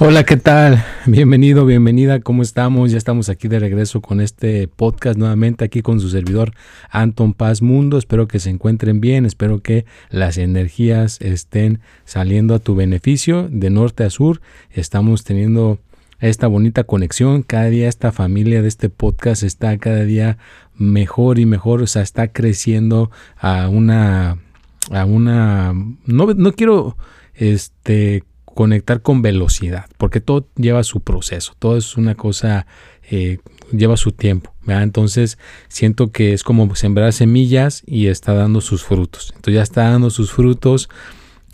Hola, ¿qué tal? Bienvenido, bienvenida, ¿cómo estamos? Ya estamos aquí de regreso con este podcast nuevamente aquí con su servidor Anton Paz Mundo. Espero que se encuentren bien, espero que las energías estén saliendo a tu beneficio de norte a sur. Estamos teniendo esta bonita conexión, cada día esta familia de este podcast está cada día mejor y mejor, o sea, está creciendo a una a una no, no quiero este conectar con velocidad, porque todo lleva su proceso, todo es una cosa, eh, lleva su tiempo. Entonces siento que es como sembrar semillas y está dando sus frutos. Entonces ya está dando sus frutos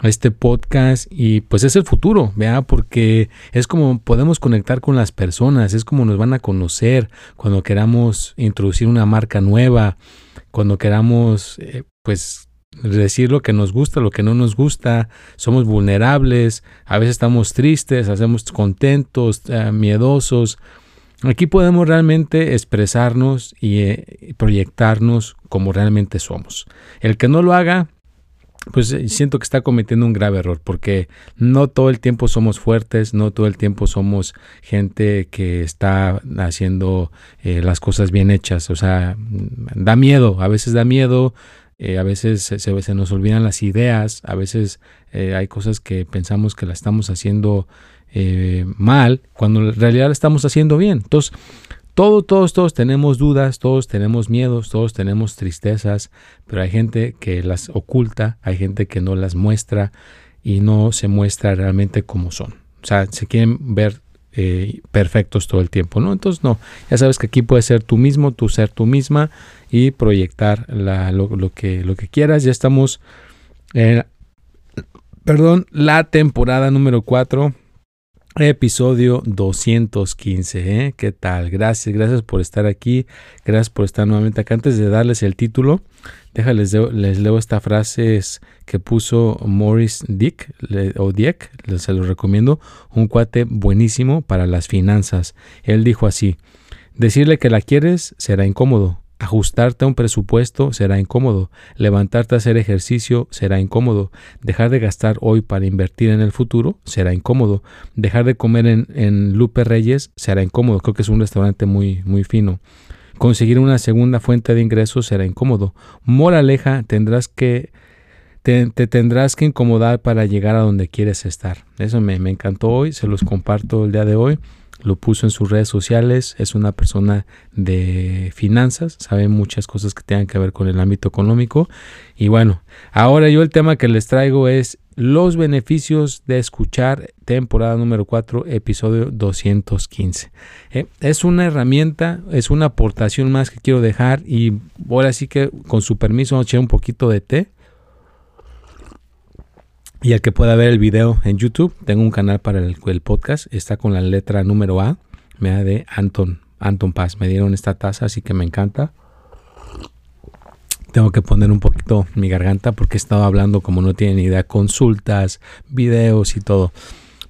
este podcast y pues es el futuro, vea, porque es como podemos conectar con las personas, es como nos van a conocer cuando queramos introducir una marca nueva, cuando queramos eh, pues decir lo que nos gusta, lo que no nos gusta, somos vulnerables, a veces estamos tristes, hacemos contentos, eh, miedosos. Aquí podemos realmente expresarnos eh, y proyectarnos como realmente somos. El que no lo haga, pues eh, siento que está cometiendo un grave error, porque no todo el tiempo somos fuertes, no todo el tiempo somos gente que está haciendo las cosas bien hechas. O sea, da miedo, a veces da miedo eh, a veces se, nos olvidan las ideas, a veces eh, hay cosas que pensamos que la estamos haciendo eh, mal, cuando en realidad la estamos haciendo bien. Entonces, todos, todos, todos tenemos dudas, todos tenemos miedos, todos tenemos tristezas, pero hay gente que las oculta, hay gente que no las muestra y no se muestra realmente como son. O sea, se quieren ver eh, perfectos todo el tiempo, ¿no? Entonces, no, ya sabes que aquí puedes ser tú mismo, tú ser tú misma y proyectar lo, que, lo que quieras. Ya estamos, en, perdón, la temporada número 4 Episodio 215, ¿eh? ¿Qué tal? Gracias, gracias por estar aquí, gracias por estar nuevamente acá. Antes de darles el título, déjales, les leo esta frase que puso Morris Dick, o Dieck, se lo recomiendo, un cuate buenísimo para las finanzas. Él dijo así, decirle que la quieres será incómodo, Ajustarte a un presupuesto será incómodo. Levantarte a hacer ejercicio será incómodo. Dejar de gastar hoy para invertir en el futuro será incómodo. Dejar de comer en, Lupe Reyes será incómodo. Creo que es un restaurante muy, muy fino. Conseguir una segunda fuente de ingresos será incómodo. Moraleja, tendrás que te, tendrás que incomodar para llegar a donde quieres estar. Eso me, me encantó hoy, se los comparto el día de hoy lo puso en sus redes sociales, es una persona de finanzas, sabe muchas cosas que tengan que ver con el ámbito económico. Y bueno, ahora yo el tema que les traigo es los beneficios de escuchar temporada número 4, episodio 215. Eh, es una herramienta, es una aportación más que quiero dejar y ahora sí que con su permiso vamos a echar un poquito de té y el que pueda ver el video en YouTube, tengo un canal para el, podcast, está con la letra número A, me da de Anton, Anton Paz. Me dieron esta taza, así que me encanta. Tengo que poner un poquito mi garganta porque he estado hablando como no tienen idea, consultas, videos y todo.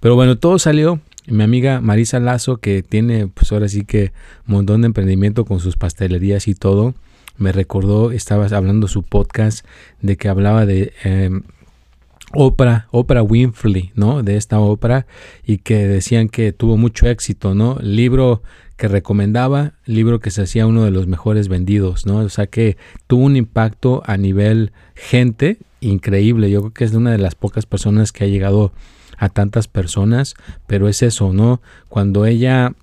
Pero bueno, todo salió. Mi amiga Marisa Lazo, que tiene pues ahora sí que un montón de emprendimiento con sus pastelerías y todo, me recordó, estaba hablando su podcast de que hablaba de em, Oprah, Oprah Winfrey, ¿no? De esta ópera y que decían que tuvo mucho éxito, ¿no? Libro que recomendaba, libro que se hacía uno de los mejores vendidos, ¿no? O sea que tuvo un impacto a nivel gente increíble. Yo creo que es una de las pocas personas que ha llegado a tantas personas, pero es eso, ¿no? Cuando ella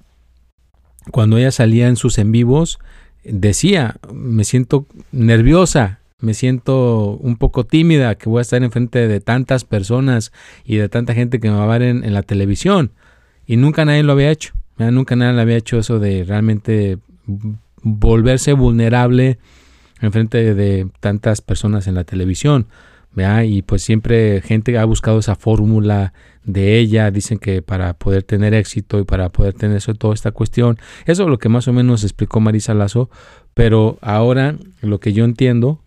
cuando ella salía en sus en vivos decía, me siento nerviosa, me siento un poco tímida, que voy a estar enfrente de tantas personas y de tanta gente que me va a ver en, la televisión. Y nunca nadie lo había hecho. Nunca nadie le había hecho eso de realmente volverse vulnerable en frente de tantas personas en la televisión. Y pues siempre gente ha buscado esa fórmula de ella, dicen que para poder tener éxito y para poder tener eso, toda esta cuestión, eso es lo que más o menos explicó Marisa Lazo, pero ahora lo que yo entiendo,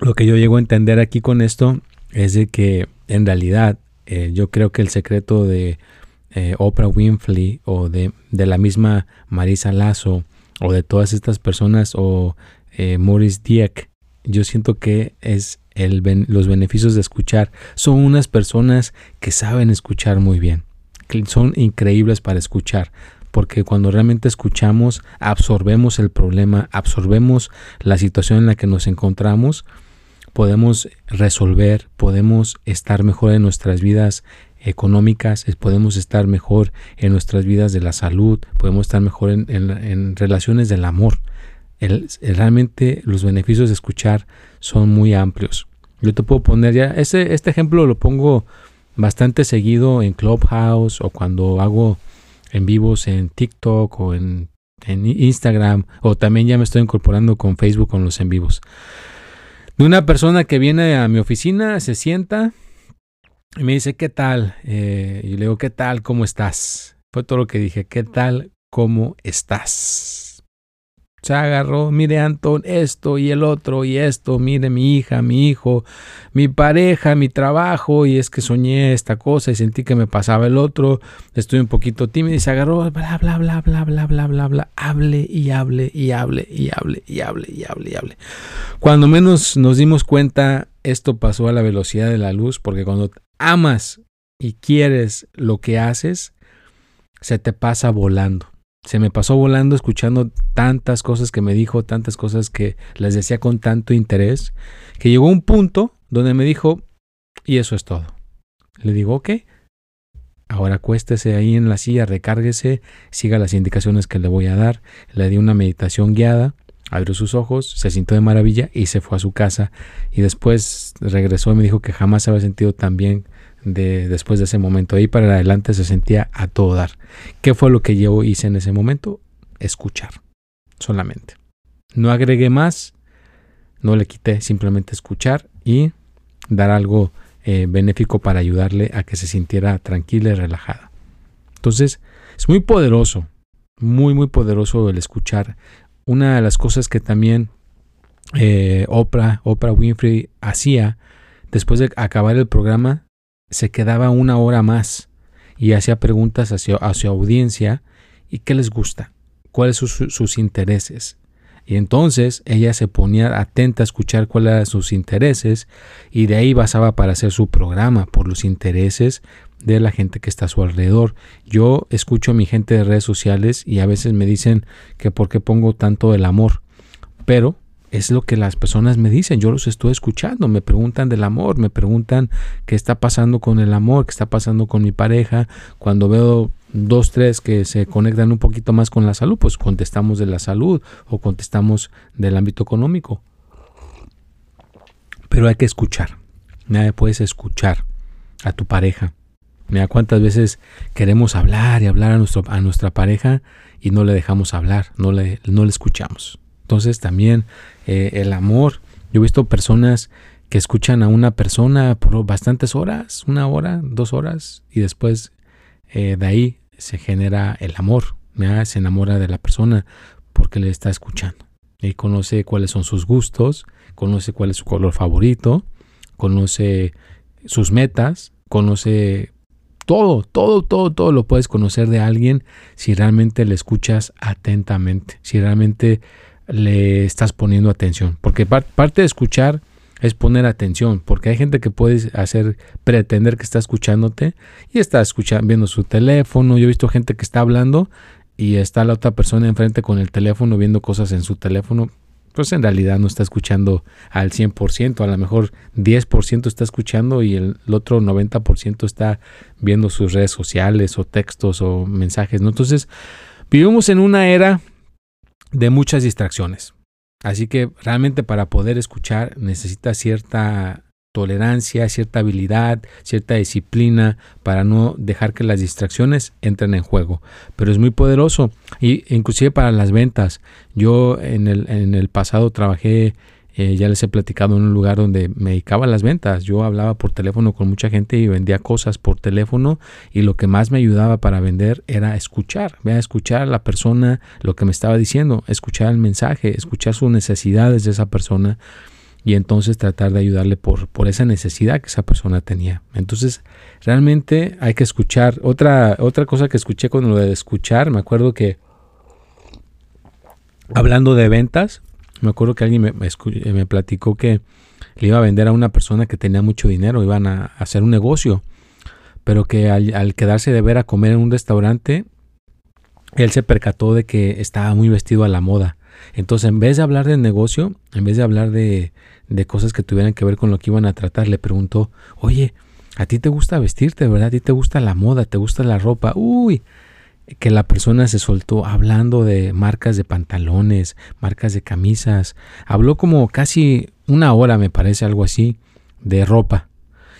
lo que yo llego a entender aquí con esto es de que en realidad eh, yo creo que el secreto de eh, Oprah Winfrey o de, de, la misma Marisa Lazo o de todas estas personas o eh, Maurice Dieck, yo siento que es el, los beneficios de escuchar. Son unas personas que saben escuchar muy bien, que son increíbles para escuchar porque cuando realmente escuchamos, absorbemos el problema, absorbemos la situación en la que nos encontramos, podemos resolver, podemos estar mejor en nuestras vidas económicas, podemos estar mejor en nuestras vidas de la salud, podemos estar mejor en, relaciones del amor. realmente los beneficios de escuchar son muy amplios. Yo te puedo poner ya, este, este ejemplo lo pongo bastante seguido en Clubhouse o cuando hago en vivos en TikTok o en, en Instagram o también ya me estoy incorporando con Facebook con los en vivos. De una persona que viene a mi oficina, se sienta, y me dice, ¿qué tal? Eh, y le digo, ¿qué tal? ¿Cómo estás? Fue todo lo que dije, ¿qué tal? ¿Cómo estás? Se agarró, mire Anton, esto y el otro y esto, mire mi hija, mi hijo, mi pareja, mi trabajo, y es que soñé esta cosa y sentí que me pasaba el otro, estoy un poquito tímido y se agarró, bla, bla, bla, bla, bla, bla, bla, bla, hable y hable y hable y hable y hable y hable y hable. Cuando menos nos dimos cuenta, esto pasó a la velocidad de la luz, porque cuando amas y quieres lo que haces, se te pasa volando. Se me pasó volando escuchando tantas cosas que me dijo, tantas cosas que les decía con tanto interés, que llegó un punto donde me dijo, y eso es todo. Le digo, ok, ahora acuéstese ahí en la silla, recárguese, siga las indicaciones que le voy a dar. Le di una meditación guiada, abrió sus ojos, se sintió de maravilla y se fue a su casa. Y después regresó y me dijo que jamás había sentido tan bien de, después de ese momento. Ahí para adelante se sentía a todo dar. ¿Qué fue lo que yo hice en ese momento? Escuchar, solamente. No agregué más, no le quité, simplemente escuchar y dar algo eh, benéfico para ayudarle a que se sintiera tranquila y relajada. Entonces, es muy poderoso, muy, muy poderoso el escuchar. Una de las cosas que también eh, Oprah, Oprah Winfrey hacía después de acabar el programa, se quedaba una hora más y hacía preguntas a su audiencia y qué les gusta, cuáles son sus, intereses. Y entonces ella se ponía atenta a escuchar cuáles eran sus intereses y de ahí basaba para hacer su programa por los intereses de la gente que está a su alrededor. Yo escucho a mi gente de redes sociales y a veces me dicen que por qué pongo tanto el amor, pero es lo que las personas me dicen, yo los estoy escuchando, me preguntan del amor, me preguntan qué está pasando con el amor, qué está pasando con mi pareja. Cuando veo dos, tres que se conectan un poquito más con la salud, pues contestamos de la salud o contestamos del ámbito económico. Pero hay que escuchar, nadie puedes escuchar a tu pareja. Mira cuántas veces queremos hablar y hablar a, nuestro, a nuestra pareja y no le dejamos hablar, no le, no le escuchamos. Entonces también eh, el amor. Yo he visto personas que escuchan a una persona por bastantes horas, una hora, dos horas, y después eh, de ahí se genera el amor. Se enamora de la persona porque le está escuchando. Y conoce cuáles son sus gustos, conoce cuál es su color favorito, conoce sus metas, conoce todo, todo, todo, todo lo puedes conocer de alguien si realmente le escuchas atentamente, si realmente le estás poniendo atención. Porque parte de escuchar es poner atención, porque hay gente que puede hacer pretender que está escuchándote y está escuchando, viendo su teléfono. Yo he visto gente que está hablando y está la otra persona enfrente con el teléfono viendo cosas en su teléfono. Pues en realidad no está escuchando al 100%, a lo mejor 10% está escuchando y el, otro 90% está viendo sus redes sociales o textos o mensajes. ¿no? Entonces, vivimos en una era de muchas distracciones. Así que realmente para poder escuchar necesita cierta tolerancia, cierta habilidad, cierta disciplina para no dejar que las distracciones entren en juego. Pero es muy poderoso y inclusive para las ventas. Yo en el, en el pasado trabajé, eh, ya les he platicado en un lugar donde me dedicaba a las ventas. Yo hablaba por teléfono con mucha gente y vendía cosas por teléfono y lo que más me ayudaba para vender era escuchar, escuchar a la persona lo que me estaba diciendo, escuchar el mensaje, escuchar sus necesidades de esa persona y entonces tratar de ayudarle por, por esa necesidad que esa persona tenía. Entonces, realmente hay que escuchar. Otra, otra cosa que escuché con lo de escuchar, me acuerdo que hablando de ventas, me acuerdo que alguien me, me, platicó que le iba a vender a una persona que tenía mucho dinero, iban a, hacer un negocio, pero que al, al quedarse de ver a comer en un restaurante, él se percató de que estaba muy vestido a la moda entonces, en vez de hablar de negocio, en vez de hablar de, de cosas que tuvieran que ver con lo que iban a tratar, le preguntó, oye, ¿a ti te gusta vestirte, verdad? ¿A ti te gusta la moda? ¿Te gusta la ropa? Uy, que la persona se soltó hablando de marcas de pantalones, marcas de camisas. Habló como casi una hora, me parece, algo así, de ropa.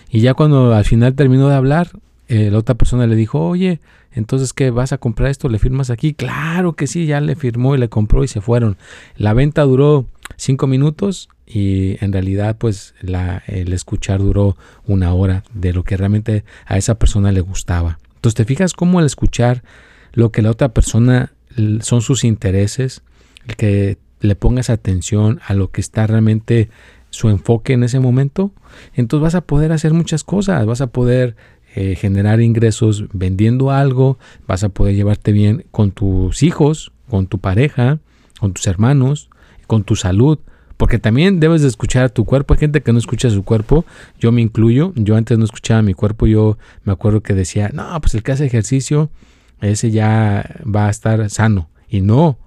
Y ya cuando al final terminó de hablar, eh, la otra persona le dijo, oye, entonces, ¿qué? ¿Vas a comprar esto? ¿Le firmas aquí? Claro que sí, ya le firmó y le compró y se fueron. La venta duró cinco minutos y en realidad pues el escuchar duró una hora de lo que realmente a esa persona le gustaba. Entonces, ¿te fijas cómo el escuchar lo que la otra persona son sus intereses? El que le pongas atención a lo que está realmente su enfoque en ese momento, entonces vas a poder hacer muchas cosas, vas a poder eh, generar ingresos vendiendo algo, vas a poder llevarte bien con tus hijos, con tu pareja, con tus hermanos, con tu salud. Porque también debes de escuchar a tu cuerpo. Hay gente que no escucha su cuerpo. Yo me incluyo. Yo antes no escuchaba mi cuerpo. Yo me acuerdo que decía, no, pues el que hace ejercicio, ese ya va a estar sano. Y no,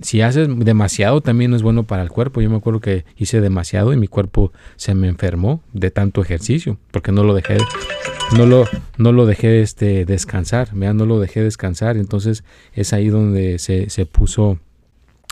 si haces demasiado también no es bueno para el cuerpo. Yo me acuerdo que hice demasiado y mi cuerpo se me enfermó de tanto ejercicio porque no lo dejé no lo no lo dejé este descansar, no lo dejé descansar, entonces es ahí donde se, se puso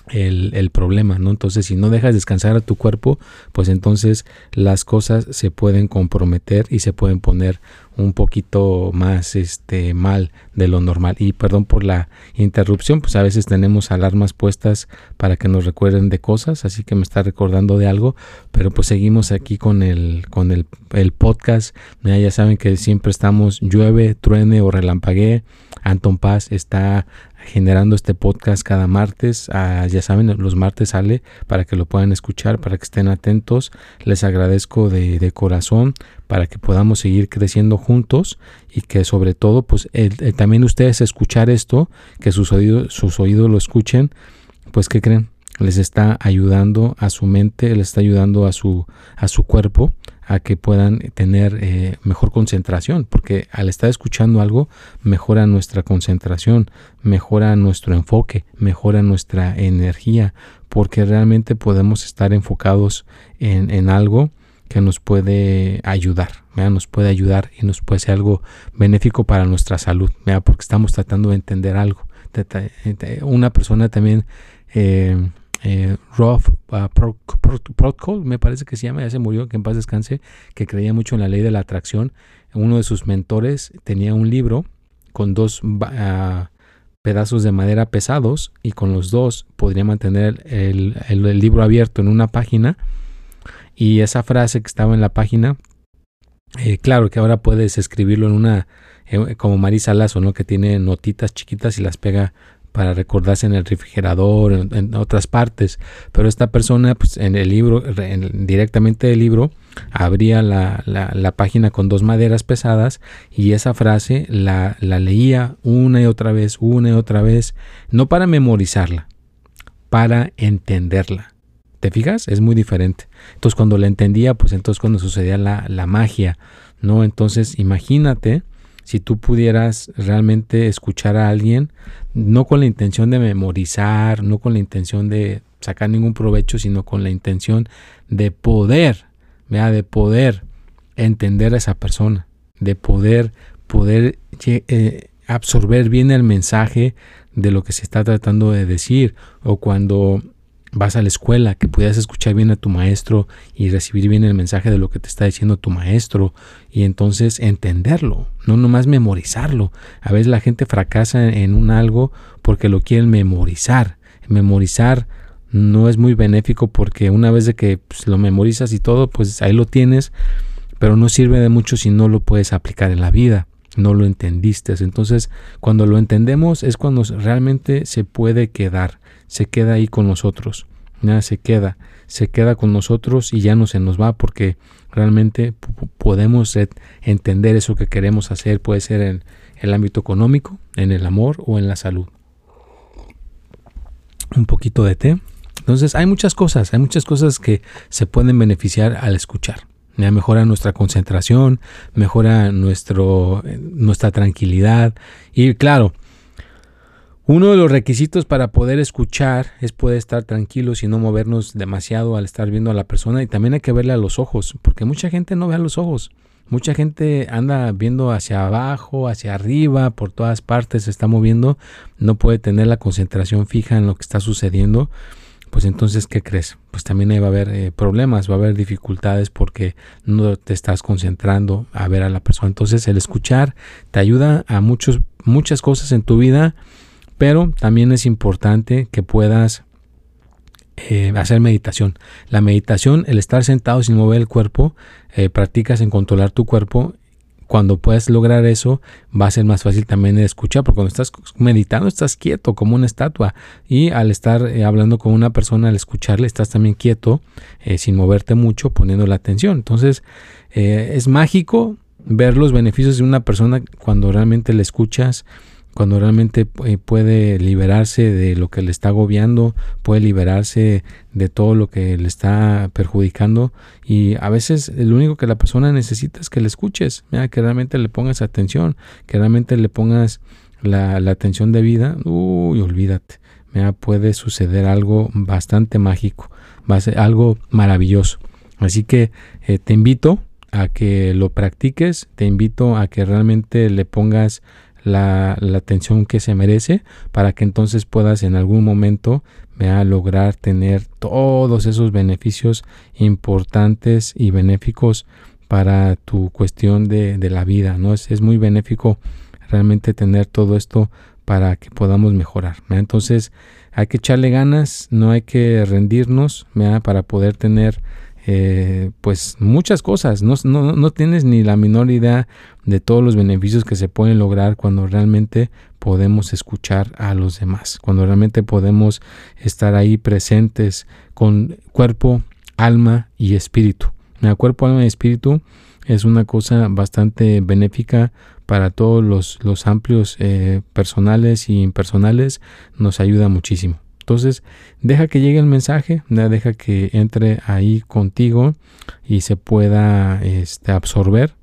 el, el, problema, ¿no? Entonces, si no dejas descansar a tu cuerpo, pues entonces las cosas se pueden comprometer y se pueden poner un poquito más este mal de lo normal. Y perdón por la interrupción pues a veces tenemos alarmas puestas para que nos recuerden de cosas así que me está recordando de algo pero pues seguimos aquí con el con el, el podcast. Ya saben que siempre estamos llueve truene o relampaguee. Anton Paz está generando este podcast cada martes. Ah, ya saben, los martes sale para que lo puedan escuchar, para que estén atentos. Les agradezco de, de corazón para que podamos seguir creciendo juntos y que sobre todo, pues también ustedes escuchar esto, que sus oídos, sus oídos lo escuchen, pues ¿qué creen? Les está ayudando a su mente, les está ayudando a su, a su cuerpo a que puedan tener eh, mejor concentración, porque al estar escuchando algo mejora nuestra concentración, mejora nuestro enfoque, mejora nuestra energía, porque realmente podemos estar enfocados en, en algo que nos puede ayudar, nos puede ayudar y nos puede ser algo benéfico para nuestra salud, porque estamos tratando de entender algo. Una persona también eh, eh, Rolf uh, me parece que se llama, ya se murió, que en paz descanse, que creía mucho en la ley de la atracción. Uno de sus mentores tenía un libro con dos uh, pedazos de madera pesados y con los dos podría mantener el, libro abierto en una página y esa frase que estaba en la página, eh, claro que ahora puedes escribirlo en una, eh, como Marisa Lazo, ¿no? que tiene notitas chiquitas y las pega para recordarse en el refrigerador, en, otras partes. Pero esta persona, pues en el libro, directamente del libro, abría la, la, página con dos maderas pesadas y esa frase la, la leía una y otra vez, una y otra vez, no para memorizarla, para entenderla. ¿Te fijas? Es muy diferente. Entonces cuando la entendía, pues entonces cuando sucedía la, la magia, ¿no? Entonces imagínate si tú pudieras realmente escuchar a alguien, no con la intención de memorizar, no con la intención de sacar ningún provecho, sino con la intención de poder, ¿vea? de poder entender a esa persona, de poder, poder eh, absorber bien el mensaje de lo que se está tratando de decir, o cuando vas a la escuela, que puedas escuchar bien a tu maestro y recibir bien el mensaje de lo que te está diciendo tu maestro y entonces entenderlo, no nomás memorizarlo. A veces la gente fracasa en un algo porque lo quieren memorizar. Memorizar no es muy benéfico porque una vez de que pues, lo memorizas y todo, pues ahí lo tienes, pero no sirve de mucho si no lo puedes aplicar en la vida no lo entendiste. Entonces, cuando lo entendemos es cuando realmente se puede quedar se queda ahí con nosotros. nada se queda, se queda con nosotros y ya no se nos va porque realmente podemos entender eso que queremos hacer, puede ser en el ámbito económico, en el amor o en la salud. Un poquito de té. Entonces hay muchas cosas, hay muchas cosas que se pueden beneficiar al escuchar. Mejora nuestra concentración, mejora nuestro, nuestra tranquilidad y claro, uno de los requisitos para poder escuchar es poder estar tranquilos y no movernos demasiado al estar viendo a la persona y también hay que verle a los ojos, porque mucha gente no ve a los ojos. Mucha gente anda viendo hacia abajo, hacia arriba, por todas partes se está moviendo, no puede tener la concentración fija en lo que está sucediendo. Pues entonces, ¿qué crees? Pues también va a haber eh, problemas, va a haber dificultades porque no te estás concentrando a ver a la persona. Entonces, el escuchar te ayuda a muchos, muchas cosas en tu vida pero también es importante que puedas eh, hacer meditación. La meditación, el estar sentado sin mover el cuerpo, eh, practicas en controlar tu cuerpo. Cuando puedes lograr eso, va a ser más fácil también escuchar, porque cuando estás meditando estás quieto como una estatua y al estar eh, hablando con una persona, al escucharle, estás también quieto, sin moverte mucho, poniendo la atención. Entonces, es mágico ver los beneficios de una persona cuando realmente le escuchas, cuando realmente eh, puede liberarse de lo que le está agobiando, puede liberarse de todo lo que le está perjudicando y a veces lo único que la persona necesita es que le escuches, que realmente le pongas atención, que realmente le pongas la, atención de vida, uy, olvídate, puede suceder algo bastante mágico, algo maravilloso. Así que eh, te invito a que lo practiques, te invito a que realmente le pongas la, atención que se merece para que entonces puedas en algún momento lograr tener todos esos beneficios importantes y benéficos para tu cuestión de, la vida. ¿no? Es, es, muy benéfico realmente tener todo esto para que podamos mejorar. Entonces hay que echarle ganas, no hay que rendirnos para poder tener eh, pues muchas cosas. No, no, tienes ni la menor idea de todos los beneficios que se pueden lograr cuando realmente podemos escuchar a los demás, cuando realmente podemos estar ahí presentes con cuerpo, alma y espíritu. El cuerpo, alma y espíritu es una cosa bastante benéfica para todos los, los amplios eh, personales y impersonales, nos ayuda muchísimo. Entonces, deja que llegue el mensaje, deja que entre ahí contigo y se pueda este, absorber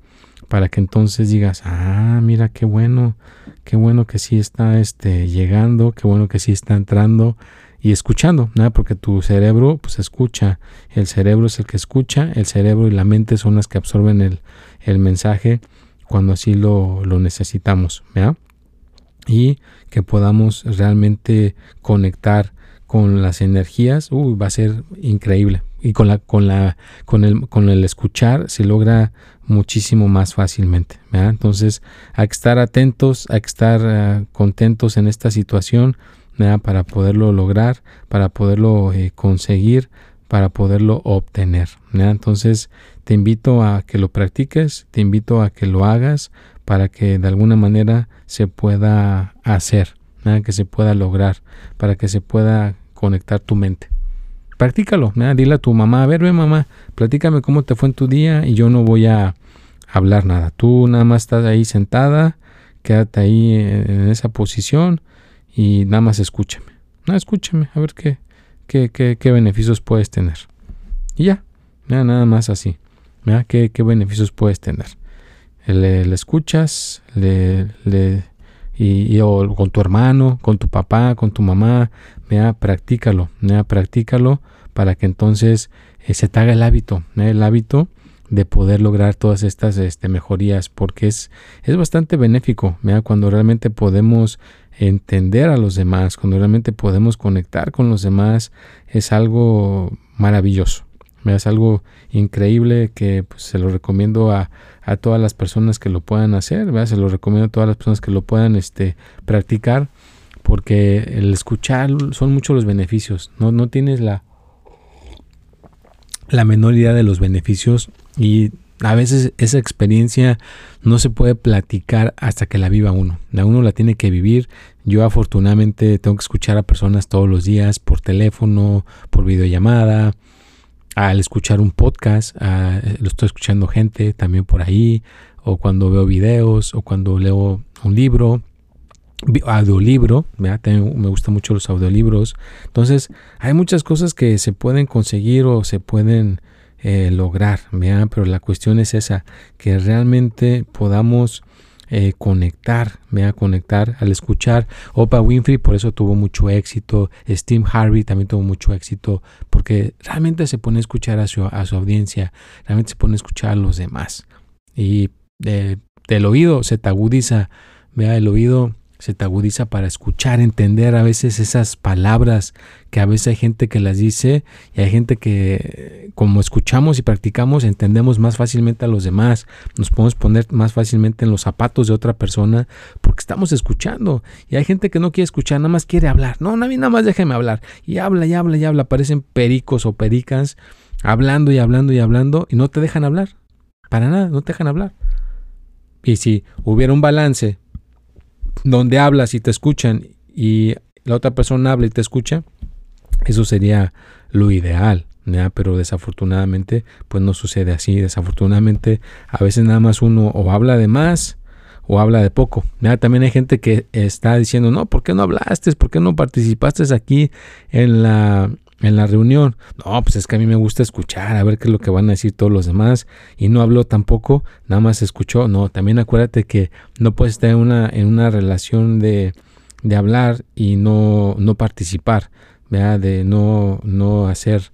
para que entonces digas, ah, mira qué bueno, qué bueno que sí está este, llegando, qué bueno que sí está entrando y escuchando, ¿no? porque tu cerebro pues escucha, el cerebro es el que escucha, el cerebro y la mente son las que absorben el, mensaje cuando así lo, lo necesitamos, ¿ya? Y que podamos realmente conectar con las energías, uy, va a ser increíble. Y con la, con la, con el, con el escuchar se logra muchísimo más fácilmente. Entonces hay que estar atentos, hay que estar eh, contentos en esta situación para poderlo lograr, para poderlo eh, conseguir, para poderlo obtener. Entonces te invito a que lo practiques, te invito a que lo hagas para que de alguna manera se pueda hacer, que se pueda lograr, para que se pueda conectar tu mente. Practícalo, dile a tu mamá, a ver, ve mamá, platícame cómo te fue en tu día y yo no voy a hablar nada. Tú nada más estás ahí sentada, quédate ahí en esa posición y nada más escúchame. No, escúchame, a ver qué, qué, qué, qué beneficios puedes tener. Y ya, nada más así. ¿Qué, qué beneficios puedes tener? Le, escuchas, le, le y, o con tu hermano, con tu papá, con tu mamá, vea, practícalo, vea, practícalo para que entonces eh, se te haga el hábito, el hábito de poder lograr todas estas este, mejorías, porque es, es bastante benéfico, vea, cuando realmente podemos entender a los demás, cuando realmente podemos conectar con los demás, es algo maravilloso. Es algo increíble que pues, se lo recomiendo a, a, todas las personas que lo puedan hacer, se lo recomiendo a todas las personas que lo puedan este, practicar, porque el escuchar son muchos los beneficios. No, no tienes la, la menor idea de los beneficios y a veces esa experiencia no se puede platicar hasta que la viva uno. La uno la tiene que vivir. Yo afortunadamente tengo que escuchar a personas todos los días por teléfono, por videollamada, al escuchar un podcast, lo estoy escuchando gente también por ahí, o cuando veo videos, o cuando leo un libro, audiolibro, me gustan mucho los audiolibros. Entonces, hay muchas cosas que se pueden conseguir o se pueden eh, lograr, pero la cuestión es esa, que realmente podamos eh, conectar, ¿vea? conectar al escuchar. Oprah Winfrey por eso tuvo mucho éxito, Steve Harvey también tuvo mucho éxito, porque realmente se pone a escuchar a su, a su audiencia, realmente se pone a escuchar a los demás. Y eh, del oído se te agudiza, vea, el oído se te agudiza para escuchar, entender a veces esas palabras que a veces hay gente que las dice y hay gente que como escuchamos y practicamos entendemos más fácilmente a los demás, nos podemos poner más fácilmente en los zapatos de otra persona porque estamos escuchando. Y hay gente que no quiere escuchar, nada más quiere hablar, no, nada más déjeme hablar. Y habla y habla y habla, parecen pericos o pericas hablando y hablando y hablando y no te dejan hablar, para nada, no te dejan hablar. Y si hubiera un balance donde hablas y te escuchan y la otra persona habla y te escucha, eso sería lo ideal. Pero desafortunadamente, pues no sucede así. Desafortunadamente, a veces nada más uno o habla de más o habla de poco. También hay gente que está diciendo, no, ¿por qué no hablaste? ¿Por qué no participaste aquí en la, en la reunión. No, pues es que a mí me gusta escuchar, a ver qué es lo que van a decir todos los demás. Y no habló tampoco, nada más escuchó. No, también acuérdate que no puedes estar en una, en una relación de, de hablar y no, no participar, de no, no hacer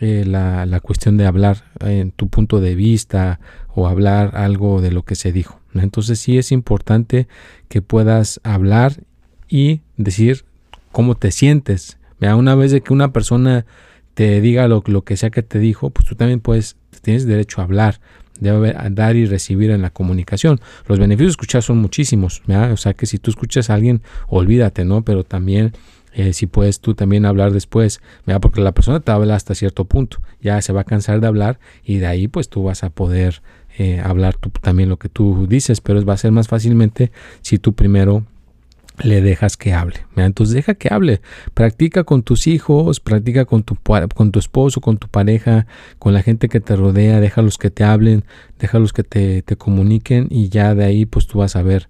eh, la, la, cuestión de hablar en tu punto de vista o hablar algo de lo que se dijo. Entonces sí es importante que puedas hablar y decir cómo te sientes una vez de que una persona te diga lo, lo, que sea que te dijo, pues tú también puedes, tienes derecho a hablar, debe dar y recibir en la comunicación. Los beneficios de escuchar son muchísimos, o sea que si tú escuchas a alguien, olvídate, ¿no? Pero también eh, si puedes tú también hablar después, porque la persona te habla hasta cierto punto, ya se va a cansar de hablar y de ahí pues tú vas a poder eh, hablar tú, también lo que tú dices, pero va a ser más fácilmente si tú primero le dejas que hable. Entonces deja que hable. Practica con tus hijos, practica con tu, con tu esposo, con tu pareja, con la gente que te rodea, déjalos que te hablen, déjalos que te, te comuniquen y ya de ahí pues tú vas a ver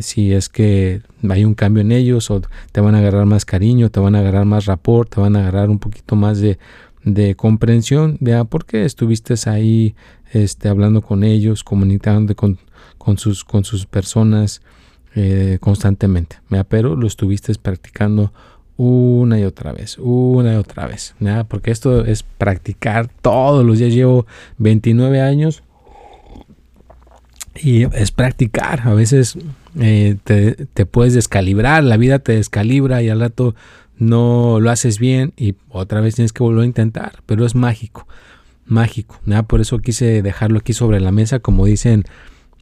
si es que hay un cambio en ellos o te van a agarrar más cariño, te van a agarrar más rapport, te van a agarrar un poquito más de, de comprensión, vea, porque estuviste ahí este, hablando con ellos, comunicando con, con, sus, con sus personas eh, constantemente, pero lo estuviste practicando una y otra vez, una y otra vez, porque esto es practicar todos los días. Llevo 29 años y es practicar. A veces eh, te, te, puedes descalibrar, la vida te descalibra y al rato no lo haces bien y otra vez tienes que volver a intentar, pero es mágico, mágico. Por eso quise dejarlo aquí sobre la mesa, como dicen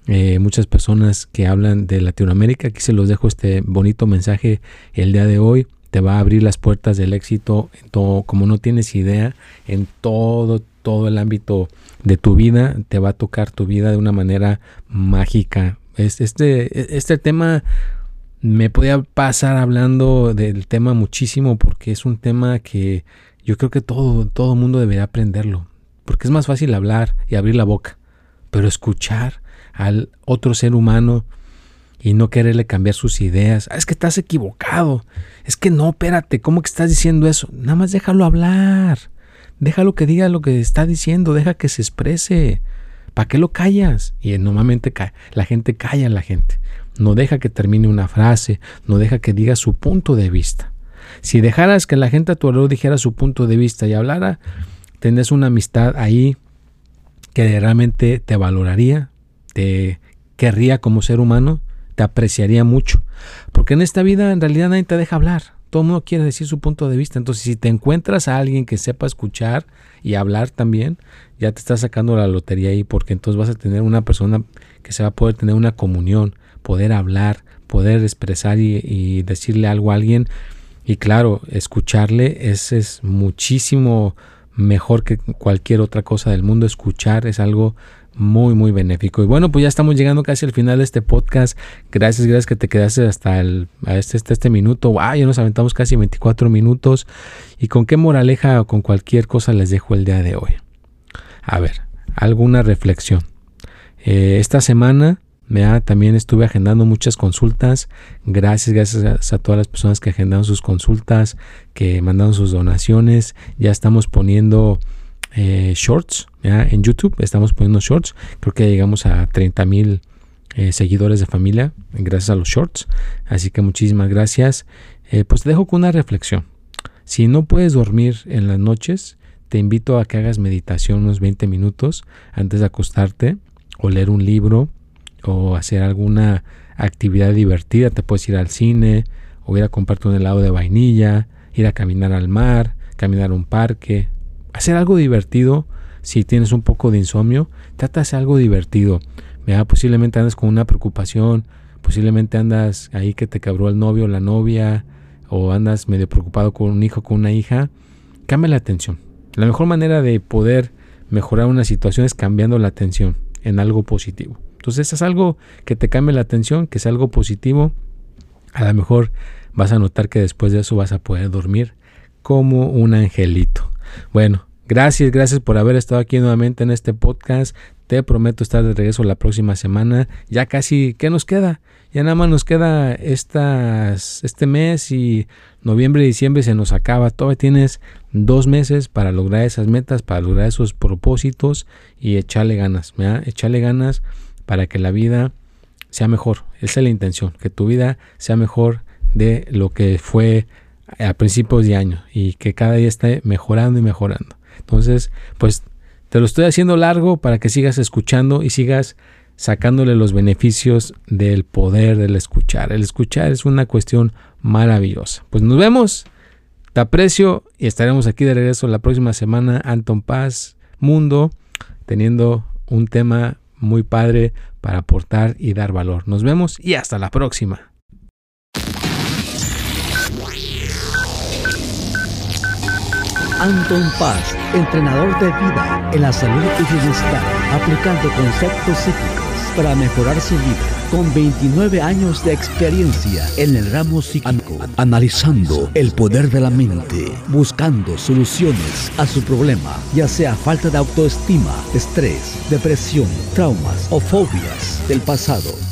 eh, muchas personas que hablan de Latinoamérica. Aquí se los dejo este bonito mensaje el día de hoy. Te va a abrir las puertas del éxito, en todo, como no tienes idea, en todo, todo el ámbito de tu vida. Te va a tocar tu vida de una manera mágica. Este, este tema me podía pasar hablando del tema muchísimo porque es un tema que yo creo que todo, todo mundo debería aprenderlo. Porque es más fácil hablar y abrir la boca. Pero escuchar al otro ser humano y no quererle cambiar sus ideas. Ah, es que estás equivocado. Es que no, espérate, ¿cómo que estás diciendo eso? Nada más déjalo hablar. Déjalo que diga lo que está diciendo, deja que se exprese. ¿Para qué lo callas? Y normalmente la gente calla a la gente. No deja que termine una frase, no deja que diga su punto de vista. Si dejaras que la gente a tu alrededor dijera su punto de vista y hablara, tendrías una amistad ahí que realmente te valoraría, te querría como ser humano, te apreciaría mucho. Porque en esta vida en realidad nadie te deja hablar. Todo el mundo quiere decir su punto de vista. Entonces, si te encuentras a alguien que sepa escuchar y hablar también, ya te estás sacando la lotería ahí, porque entonces vas a tener una persona que se va a poder tener una comunión, poder hablar, poder expresar y, decirle algo a alguien. Y claro, escucharle es, es muchísimo mejor que cualquier otra cosa del mundo. Escuchar es algo muy muy benéfico. Y bueno pues ya estamos llegando casi al final de este podcast. Gracias gracias que te quedaste hasta el este, este, este minuto. Wow, ya nos aventamos casi 24 minutos. Y con qué moraleja o con cualquier cosa les dejo el día de hoy a ver alguna reflexión. Eh, esta semana también estuve agendando muchas consultas. Gracias, gracias a, todas las personas que agendaron sus consultas, que mandaron sus donaciones. Ya estamos poniendo eh, shorts en YouTube. Estamos poniendo shorts. Creo que llegamos a 30 mil eh, seguidores de familia gracias a los shorts. Así que muchísimas gracias. Eh, pues te dejo con una reflexión. Si no puedes dormir en las noches, te invito a que hagas meditación unos 20 minutos antes de acostarte o leer un libro o hacer alguna actividad divertida. Te puedes ir al cine o ir a comprarte un helado de vainilla, ir a caminar al mar, caminar a un parque, hacer algo divertido. Si tienes un poco de insomnio, trata de hacer algo divertido. Posiblemente andas con una preocupación, posiblemente andas ahí que te cabró el novio o la novia, o andas medio preocupado con un hijo, con una hija. Cambia la atención. La mejor manera de poder mejorar una situación es cambiando la atención en algo positivo. Entonces es algo que te cambie la atención, que es algo positivo. A lo mejor vas a notar que después de eso vas a poder dormir como un angelito. Bueno, gracias, gracias por haber estado aquí nuevamente en este podcast. Te prometo estar de regreso la próxima semana. Ya casi, ¿qué nos queda? Ya nada más nos queda estas, este mes y noviembre diciembre se nos acaba. Todavía tienes dos meses para lograr esas metas, para lograr esos propósitos y echarle ganas. ¿verdad? Echarle ganas para que la vida sea mejor. Esa es la intención, que tu vida sea mejor de lo que fue a principios de año y que cada día esté mejorando y mejorando. Entonces, pues te lo estoy haciendo largo para que sigas escuchando y sigas sacándole los beneficios del poder del escuchar. El escuchar es una cuestión maravillosa. Pues nos vemos, te aprecio y estaremos aquí de regreso la próxima semana. Anton Paz, Mundo, teniendo un tema muy padre para aportar y dar valor. Nos vemos y hasta la próxima. Anton Paz, entrenador de vida en la salud y bienestar, aplicando conceptos psíquicos para mejorar su vida con 29 años de experiencia en el ramo psíquico, analizando el poder de la mente, buscando soluciones a su problema, ya sea falta de autoestima, estrés, depresión, traumas o fobias del pasado.